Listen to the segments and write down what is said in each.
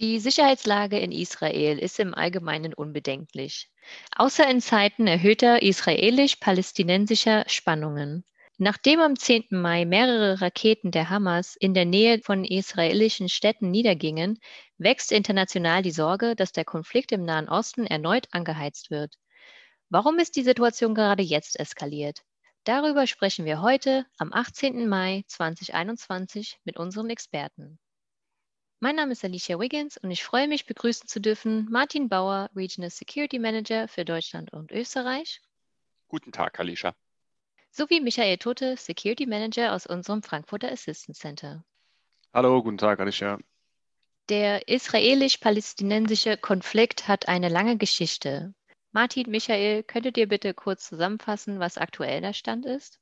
Die Sicherheitslage in Israel ist im Allgemeinen unbedenklich, außer in Zeiten erhöhter israelisch-palästinensischer Spannungen. Nachdem am 10. Mai mehrere Raketen der Hamas in der Nähe von israelischen Städten niedergingen, wächst international die Sorge, dass der Konflikt im Nahen Osten erneut angeheizt wird. Warum ist die Situation gerade jetzt eskaliert? Darüber sprechen wir heute am 18. Mai 2021 mit unseren Experten. Mein Name ist Alicia Wiggins und ich freue mich, begrüßen zu dürfen Martin Bauer, Regional Security Manager für Deutschland und Österreich. Guten Tag, Alicia. Sowie Michael Tote, Security Manager aus unserem Frankfurter Assistance Center. Hallo, guten Tag, Alicia. Der israelisch-palästinensische Konflikt hat eine lange Geschichte. Martin, Michael, könntet ihr bitte kurz zusammenfassen, was aktuell der Stand ist?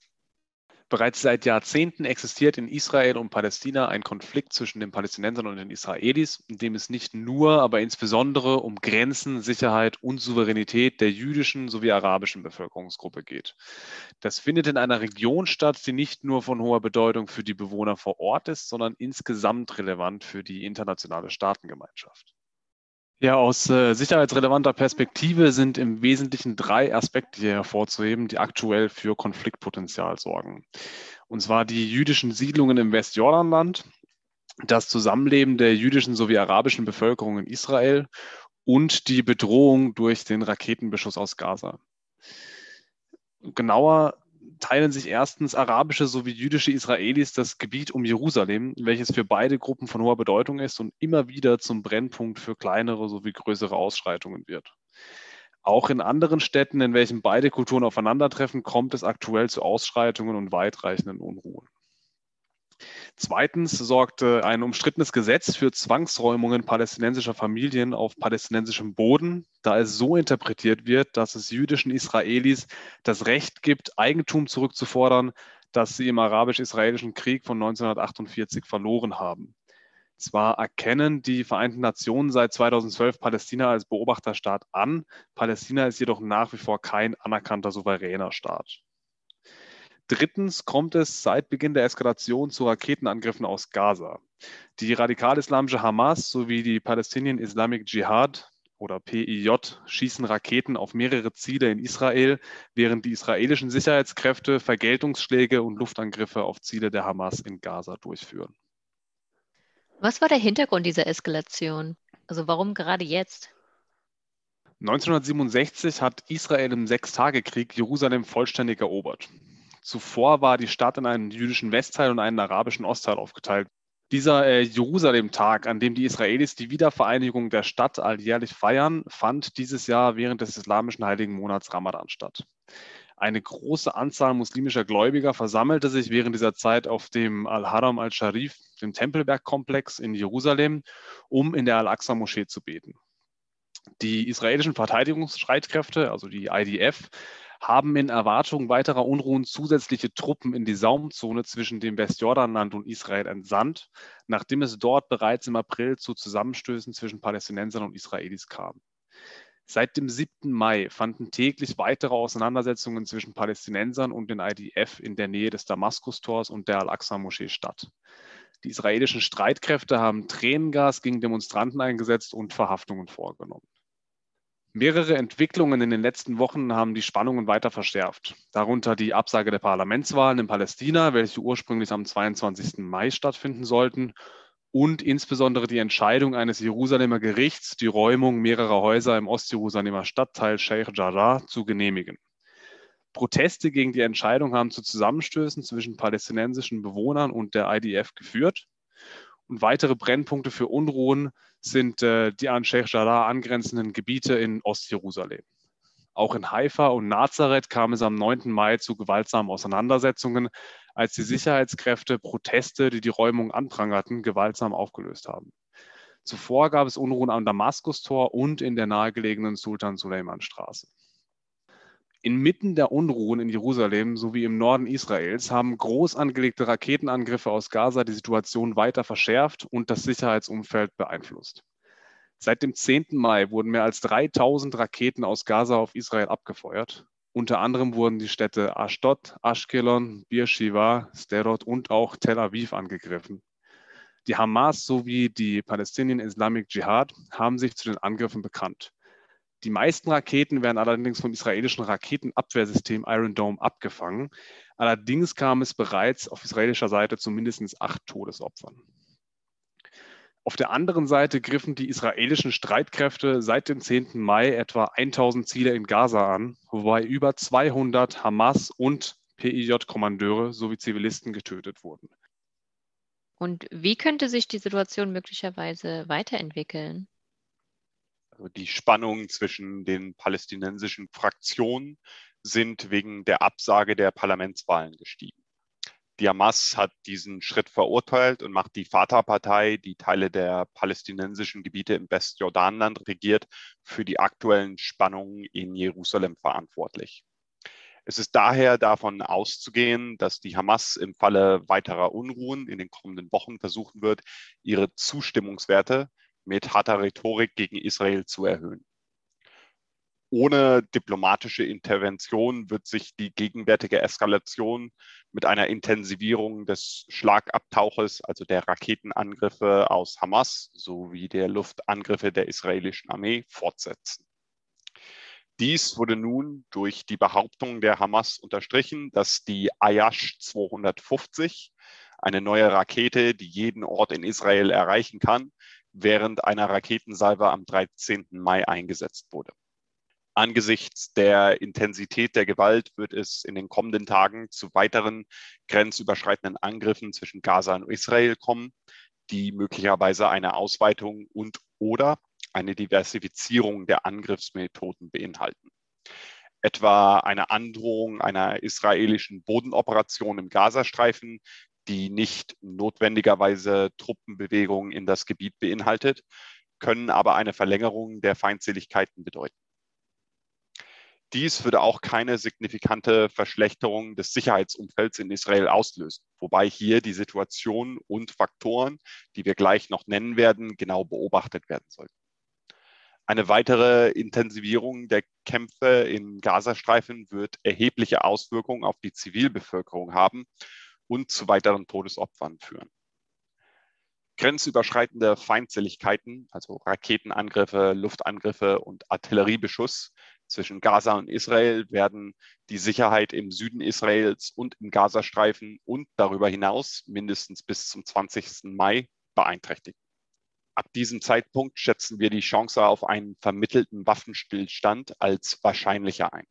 Bereits seit Jahrzehnten existiert in Israel und Palästina ein Konflikt zwischen den Palästinensern und den Israelis, in dem es nicht nur, aber insbesondere um Grenzen, Sicherheit und Souveränität der jüdischen sowie arabischen Bevölkerungsgruppe geht. Das findet in einer Region statt, die nicht nur von hoher Bedeutung für die Bewohner vor Ort ist, sondern insgesamt relevant für die internationale Staatengemeinschaft. Ja, aus äh, sicherheitsrelevanter Perspektive sind im Wesentlichen drei Aspekte hier hervorzuheben, die aktuell für Konfliktpotenzial sorgen. Und zwar die jüdischen Siedlungen im Westjordanland, das Zusammenleben der jüdischen sowie arabischen Bevölkerung in Israel und die Bedrohung durch den Raketenbeschuss aus Gaza. Genauer teilen sich erstens arabische sowie jüdische Israelis das Gebiet um Jerusalem, welches für beide Gruppen von hoher Bedeutung ist und immer wieder zum Brennpunkt für kleinere sowie größere Ausschreitungen wird. Auch in anderen Städten, in welchen beide Kulturen aufeinandertreffen, kommt es aktuell zu Ausschreitungen und weitreichenden Unruhen. Zweitens sorgte ein umstrittenes Gesetz für Zwangsräumungen palästinensischer Familien auf palästinensischem Boden, da es so interpretiert wird, dass es jüdischen Israelis das Recht gibt, Eigentum zurückzufordern, das sie im arabisch-israelischen Krieg von 1948 verloren haben. Zwar erkennen die Vereinten Nationen seit 2012 Palästina als Beobachterstaat an, Palästina ist jedoch nach wie vor kein anerkannter souveräner Staat. Drittens kommt es seit Beginn der Eskalation zu Raketenangriffen aus Gaza. Die radikal-islamische Hamas sowie die Palestinian Islamic Jihad oder PIJ schießen Raketen auf mehrere Ziele in Israel, während die israelischen Sicherheitskräfte Vergeltungsschläge und Luftangriffe auf Ziele der Hamas in Gaza durchführen. Was war der Hintergrund dieser Eskalation? Also warum gerade jetzt? 1967 hat Israel im Sechstagekrieg Jerusalem vollständig erobert. Zuvor war die Stadt in einen jüdischen Westteil und einen arabischen Ostteil aufgeteilt. Dieser äh, Jerusalem-Tag, an dem die Israelis die Wiedervereinigung der Stadt alljährlich feiern, fand dieses Jahr während des islamischen heiligen Monats Ramadan statt. Eine große Anzahl muslimischer Gläubiger versammelte sich während dieser Zeit auf dem Al-Haram al-Sharif, dem Tempelbergkomplex in Jerusalem, um in der Al-Aqsa-Moschee zu beten. Die israelischen Verteidigungsstreitkräfte, also die IDF, haben in Erwartung weiterer Unruhen zusätzliche Truppen in die Saumzone zwischen dem Westjordanland und Israel entsandt, nachdem es dort bereits im April zu Zusammenstößen zwischen Palästinensern und Israelis kam. Seit dem 7. Mai fanden täglich weitere Auseinandersetzungen zwischen Palästinensern und den IDF in der Nähe des Damaskus-Tors und der Al-Aqsa-Moschee statt. Die israelischen Streitkräfte haben Tränengas gegen Demonstranten eingesetzt und Verhaftungen vorgenommen. Mehrere Entwicklungen in den letzten Wochen haben die Spannungen weiter verschärft. Darunter die Absage der Parlamentswahlen in Palästina, welche ursprünglich am 22. Mai stattfinden sollten, und insbesondere die Entscheidung eines Jerusalemer Gerichts, die Räumung mehrerer Häuser im Ostjerusalemer Stadtteil Sheikh Jarrah zu genehmigen. Proteste gegen die Entscheidung haben zu Zusammenstößen zwischen palästinensischen Bewohnern und der IDF geführt. Und weitere Brennpunkte für Unruhen sind äh, die an Sheikh Jarrah angrenzenden Gebiete in Ostjerusalem. Auch in Haifa und Nazareth kam es am 9. Mai zu gewaltsamen Auseinandersetzungen, als die Sicherheitskräfte Proteste, die die Räumung anprangerten, gewaltsam aufgelöst haben. Zuvor gab es Unruhen am Damaskustor und in der nahegelegenen Sultan Suleiman Straße. Inmitten der Unruhen in Jerusalem sowie im Norden Israels haben groß angelegte Raketenangriffe aus Gaza die Situation weiter verschärft und das Sicherheitsumfeld beeinflusst. Seit dem 10. Mai wurden mehr als 3000 Raketen aus Gaza auf Israel abgefeuert. Unter anderem wurden die Städte Ashdod, Ashkelon, Beersheba, Sderot und auch Tel Aviv angegriffen. Die Hamas sowie die Palestinian Islamic Jihad haben sich zu den Angriffen bekannt. Die meisten Raketen werden allerdings vom israelischen Raketenabwehrsystem Iron Dome abgefangen. Allerdings kam es bereits auf israelischer Seite zu mindestens acht Todesopfern. Auf der anderen Seite griffen die israelischen Streitkräfte seit dem 10. Mai etwa 1000 Ziele in Gaza an, wobei über 200 Hamas- und PIJ-Kommandeure sowie Zivilisten getötet wurden. Und wie könnte sich die Situation möglicherweise weiterentwickeln? Also die Spannungen zwischen den palästinensischen Fraktionen sind wegen der Absage der Parlamentswahlen gestiegen. Die Hamas hat diesen Schritt verurteilt und macht die Fatah-Partei, die Teile der palästinensischen Gebiete im Westjordanland regiert, für die aktuellen Spannungen in Jerusalem verantwortlich. Es ist daher davon auszugehen, dass die Hamas im Falle weiterer Unruhen in den kommenden Wochen versuchen wird, ihre Zustimmungswerte mit harter Rhetorik gegen Israel zu erhöhen. Ohne diplomatische Intervention wird sich die gegenwärtige Eskalation mit einer Intensivierung des Schlagabtauches, also der Raketenangriffe aus Hamas sowie der Luftangriffe der israelischen Armee fortsetzen. Dies wurde nun durch die Behauptung der Hamas unterstrichen, dass die Ayash 250, eine neue Rakete, die jeden Ort in Israel erreichen kann, während einer Raketensalve am 13. Mai eingesetzt wurde. Angesichts der Intensität der Gewalt wird es in den kommenden Tagen zu weiteren grenzüberschreitenden Angriffen zwischen Gaza und Israel kommen, die möglicherweise eine Ausweitung und oder eine Diversifizierung der Angriffsmethoden beinhalten. Etwa eine Androhung einer israelischen Bodenoperation im Gazastreifen, die nicht notwendigerweise Truppenbewegungen in das Gebiet beinhaltet, können aber eine Verlängerung der Feindseligkeiten bedeuten. Dies würde auch keine signifikante Verschlechterung des Sicherheitsumfelds in Israel auslösen, wobei hier die Situation und Faktoren, die wir gleich noch nennen werden, genau beobachtet werden sollten. Eine weitere Intensivierung der Kämpfe im Gazastreifen wird erhebliche Auswirkungen auf die Zivilbevölkerung haben und zu weiteren Todesopfern führen. Grenzüberschreitende Feindseligkeiten, also Raketenangriffe, Luftangriffe und Artilleriebeschuss zwischen Gaza und Israel werden die Sicherheit im Süden Israels und im Gazastreifen und darüber hinaus mindestens bis zum 20. Mai beeinträchtigen. Ab diesem Zeitpunkt schätzen wir die Chance auf einen vermittelten Waffenstillstand als wahrscheinlicher ein.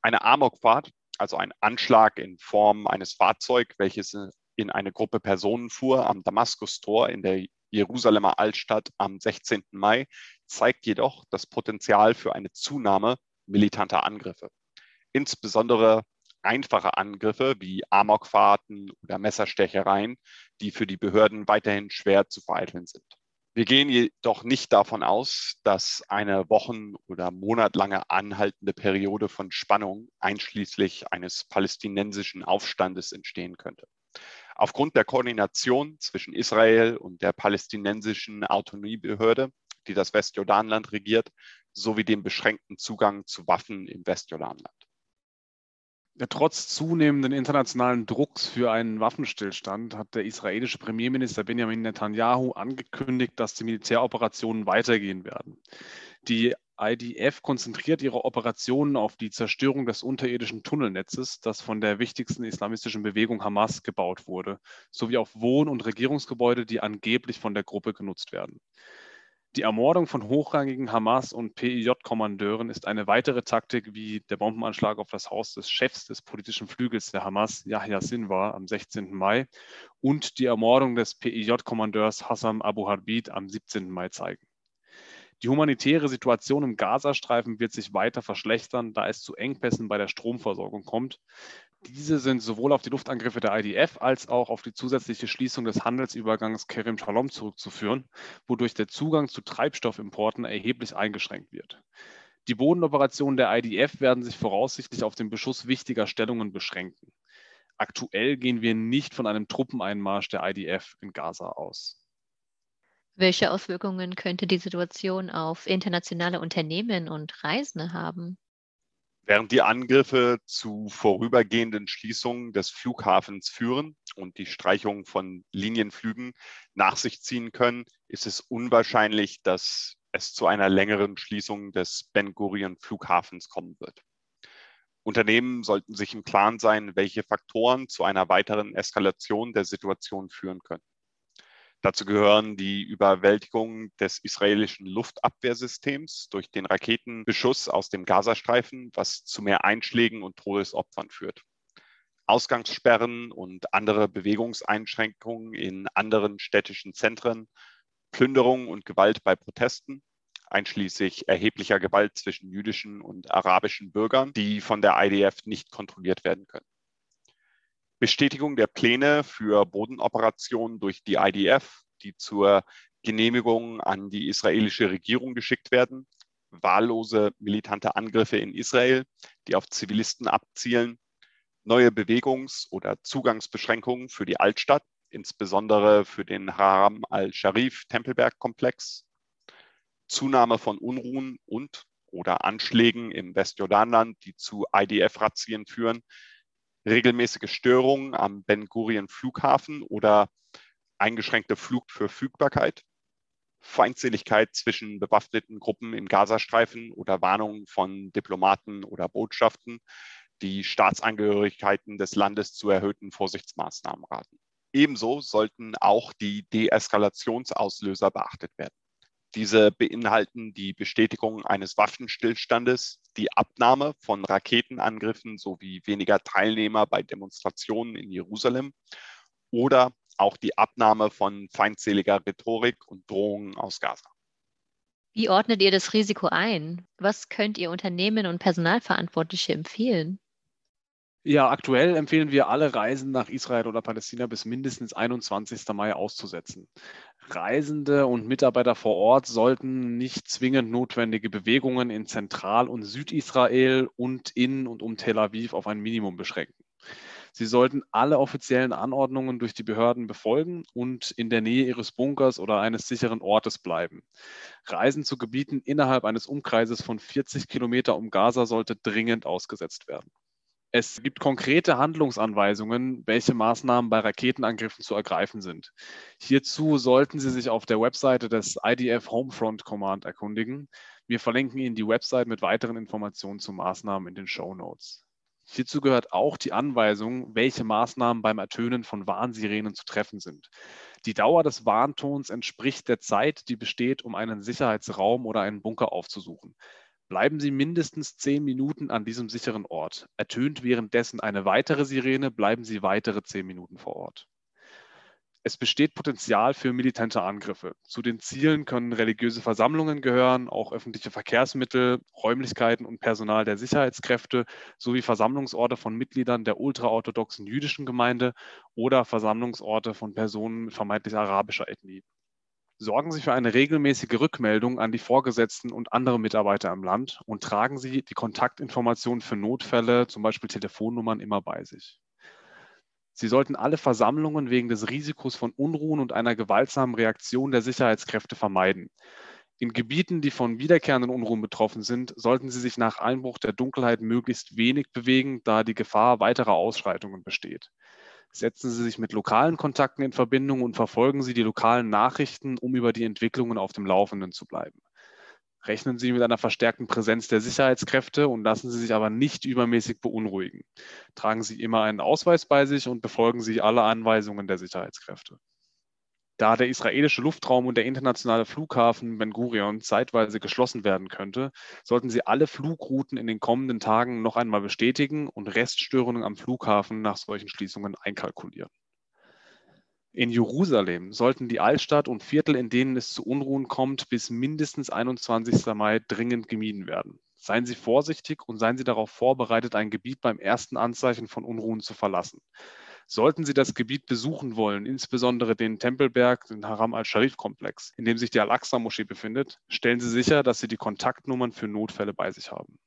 Eine Amokfahrt also ein Anschlag in Form eines Fahrzeugs, welches in eine Gruppe Personen fuhr am Damaskustor in der Jerusalemer Altstadt am 16. Mai, zeigt jedoch das Potenzial für eine Zunahme militanter Angriffe. Insbesondere einfache Angriffe wie Amokfahrten oder Messerstechereien, die für die Behörden weiterhin schwer zu vereiteln sind. Wir gehen jedoch nicht davon aus, dass eine wochen- oder monatlange anhaltende Periode von Spannung einschließlich eines palästinensischen Aufstandes entstehen könnte. Aufgrund der Koordination zwischen Israel und der palästinensischen Autonomiebehörde, die das Westjordanland regiert, sowie dem beschränkten Zugang zu Waffen im Westjordanland. Trotz zunehmenden internationalen Drucks für einen Waffenstillstand hat der israelische Premierminister Benjamin Netanyahu angekündigt, dass die Militäroperationen weitergehen werden. Die IDF konzentriert ihre Operationen auf die Zerstörung des unterirdischen Tunnelnetzes, das von der wichtigsten islamistischen Bewegung Hamas gebaut wurde, sowie auf Wohn- und Regierungsgebäude, die angeblich von der Gruppe genutzt werden. Die Ermordung von hochrangigen Hamas- und PIJ-Kommandeuren ist eine weitere Taktik wie der Bombenanschlag auf das Haus des Chefs des politischen Flügels der Hamas, Yahya Sinwar, am 16. Mai und die Ermordung des PIJ-Kommandeurs Hassan Abu Harbid am 17. Mai zeigen. Die humanitäre Situation im Gazastreifen wird sich weiter verschlechtern, da es zu Engpässen bei der Stromversorgung kommt. Diese sind sowohl auf die Luftangriffe der IDF als auch auf die zusätzliche Schließung des Handelsübergangs Kerem Shalom zurückzuführen, wodurch der Zugang zu Treibstoffimporten erheblich eingeschränkt wird. Die Bodenoperationen der IDF werden sich voraussichtlich auf den Beschuss wichtiger Stellungen beschränken. Aktuell gehen wir nicht von einem Truppeneinmarsch der IDF in Gaza aus. Welche Auswirkungen könnte die Situation auf internationale Unternehmen und Reisende haben? Während die Angriffe zu vorübergehenden Schließungen des Flughafens führen und die Streichung von Linienflügen nach sich ziehen können, ist es unwahrscheinlich, dass es zu einer längeren Schließung des Ben Gurion Flughafens kommen wird. Unternehmen sollten sich im Klaren sein, welche Faktoren zu einer weiteren Eskalation der Situation führen können. Dazu gehören die Überwältigung des israelischen Luftabwehrsystems durch den Raketenbeschuss aus dem Gazastreifen, was zu mehr Einschlägen und Todesopfern führt. Ausgangssperren und andere Bewegungseinschränkungen in anderen städtischen Zentren, Plünderung und Gewalt bei Protesten, einschließlich erheblicher Gewalt zwischen jüdischen und arabischen Bürgern, die von der IDF nicht kontrolliert werden können. Bestätigung der Pläne für Bodenoperationen durch die IDF, die zur Genehmigung an die israelische Regierung geschickt werden, wahllose militante Angriffe in Israel, die auf Zivilisten abzielen, neue Bewegungs- oder Zugangsbeschränkungen für die Altstadt, insbesondere für den Haram al-Sharif Tempelberg-Komplex, Zunahme von Unruhen und oder Anschlägen im Westjordanland, die zu IDF-Razzien führen, regelmäßige Störungen am Ben Gurion Flughafen oder eingeschränkte Flugverfügbarkeit, Feindseligkeit zwischen bewaffneten Gruppen im Gazastreifen oder Warnungen von Diplomaten oder Botschaften, die Staatsangehörigkeiten des Landes zu erhöhten Vorsichtsmaßnahmen raten. Ebenso sollten auch die Deeskalationsauslöser beachtet werden. Diese beinhalten die Bestätigung eines Waffenstillstandes, die Abnahme von Raketenangriffen sowie weniger Teilnehmer bei Demonstrationen in Jerusalem oder auch die Abnahme von feindseliger Rhetorik und Drohungen aus Gaza. Wie ordnet ihr das Risiko ein? Was könnt ihr Unternehmen und Personalverantwortliche empfehlen? Ja, aktuell empfehlen wir alle Reisen nach Israel oder Palästina bis mindestens 21. Mai auszusetzen. Reisende und Mitarbeiter vor Ort sollten nicht zwingend notwendige Bewegungen in Zentral- und Südisrael und in und um Tel Aviv auf ein Minimum beschränken. Sie sollten alle offiziellen Anordnungen durch die Behörden befolgen und in der Nähe ihres Bunkers oder eines sicheren Ortes bleiben. Reisen zu Gebieten innerhalb eines Umkreises von 40 Kilometer um Gaza sollte dringend ausgesetzt werden. Es gibt konkrete Handlungsanweisungen, welche Maßnahmen bei Raketenangriffen zu ergreifen sind. Hierzu sollten Sie sich auf der Webseite des IDF Homefront Command erkundigen. Wir verlinken Ihnen die Website mit weiteren Informationen zu Maßnahmen in den Show Notes. Hierzu gehört auch die Anweisung, welche Maßnahmen beim Ertönen von Warnsirenen zu treffen sind. Die Dauer des Warntons entspricht der Zeit, die besteht, um einen Sicherheitsraum oder einen Bunker aufzusuchen. Bleiben Sie mindestens zehn Minuten an diesem sicheren Ort. Ertönt währenddessen eine weitere Sirene, bleiben Sie weitere zehn Minuten vor Ort. Es besteht Potenzial für militante Angriffe. Zu den Zielen können religiöse Versammlungen gehören, auch öffentliche Verkehrsmittel, Räumlichkeiten und Personal der Sicherheitskräfte sowie Versammlungsorte von Mitgliedern der ultraorthodoxen jüdischen Gemeinde oder Versammlungsorte von Personen vermeintlich arabischer Ethnie. Sorgen Sie für eine regelmäßige Rückmeldung an die Vorgesetzten und andere Mitarbeiter im Land und tragen Sie die Kontaktinformationen für Notfälle, zum Beispiel Telefonnummern, immer bei sich. Sie sollten alle Versammlungen wegen des Risikos von Unruhen und einer gewaltsamen Reaktion der Sicherheitskräfte vermeiden. In Gebieten, die von wiederkehrenden Unruhen betroffen sind, sollten Sie sich nach Einbruch der Dunkelheit möglichst wenig bewegen, da die Gefahr weiterer Ausschreitungen besteht. Setzen Sie sich mit lokalen Kontakten in Verbindung und verfolgen Sie die lokalen Nachrichten, um über die Entwicklungen auf dem Laufenden zu bleiben. Rechnen Sie mit einer verstärkten Präsenz der Sicherheitskräfte und lassen Sie sich aber nicht übermäßig beunruhigen. Tragen Sie immer einen Ausweis bei sich und befolgen Sie alle Anweisungen der Sicherheitskräfte. Da der israelische Luftraum und der internationale Flughafen Ben Gurion zeitweise geschlossen werden könnte, sollten Sie alle Flugrouten in den kommenden Tagen noch einmal bestätigen und Reststörungen am Flughafen nach solchen Schließungen einkalkulieren. In Jerusalem sollten die Altstadt und Viertel, in denen es zu Unruhen kommt, bis mindestens 21. Mai dringend gemieden werden. Seien Sie vorsichtig und seien Sie darauf vorbereitet, ein Gebiet beim ersten Anzeichen von Unruhen zu verlassen. Sollten Sie das Gebiet besuchen wollen, insbesondere den Tempelberg, den Haram al-Sharif-Komplex, in dem sich die Al-Aqsa-Moschee befindet, stellen Sie sicher, dass Sie die Kontaktnummern für Notfälle bei sich haben.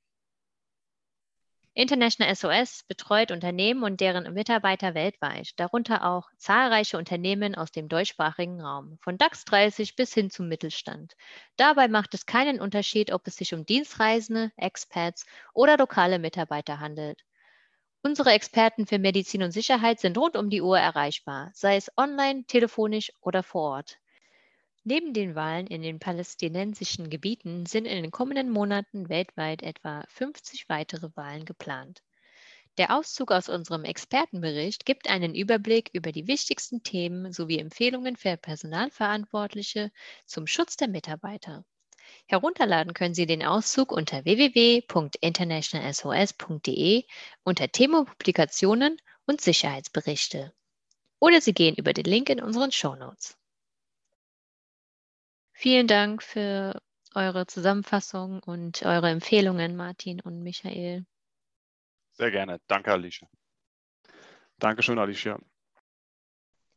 International SOS betreut Unternehmen und deren Mitarbeiter weltweit, darunter auch zahlreiche Unternehmen aus dem deutschsprachigen Raum, von DAX 30 bis hin zum Mittelstand. Dabei macht es keinen Unterschied, ob es sich um Dienstreisende, Expats oder lokale Mitarbeiter handelt. Unsere Experten für Medizin und Sicherheit sind rund um die Uhr erreichbar, sei es online, telefonisch oder vor Ort. Neben den Wahlen in den palästinensischen Gebieten sind in den kommenden Monaten weltweit etwa 50 weitere Wahlen geplant. Der Auszug aus unserem Expertenbericht gibt einen Überblick über die wichtigsten Themen sowie Empfehlungen für Personalverantwortliche zum Schutz der Mitarbeiter. Herunterladen können Sie den Auszug unter www.internationalsos.de unter Thema Publikationen und Sicherheitsberichte. Oder Sie gehen über den Link in unseren Shownotes. Vielen Dank für eure Zusammenfassung und eure Empfehlungen, Martin und Michael. Sehr gerne. Danke, Alicia. Dankeschön, Alicia.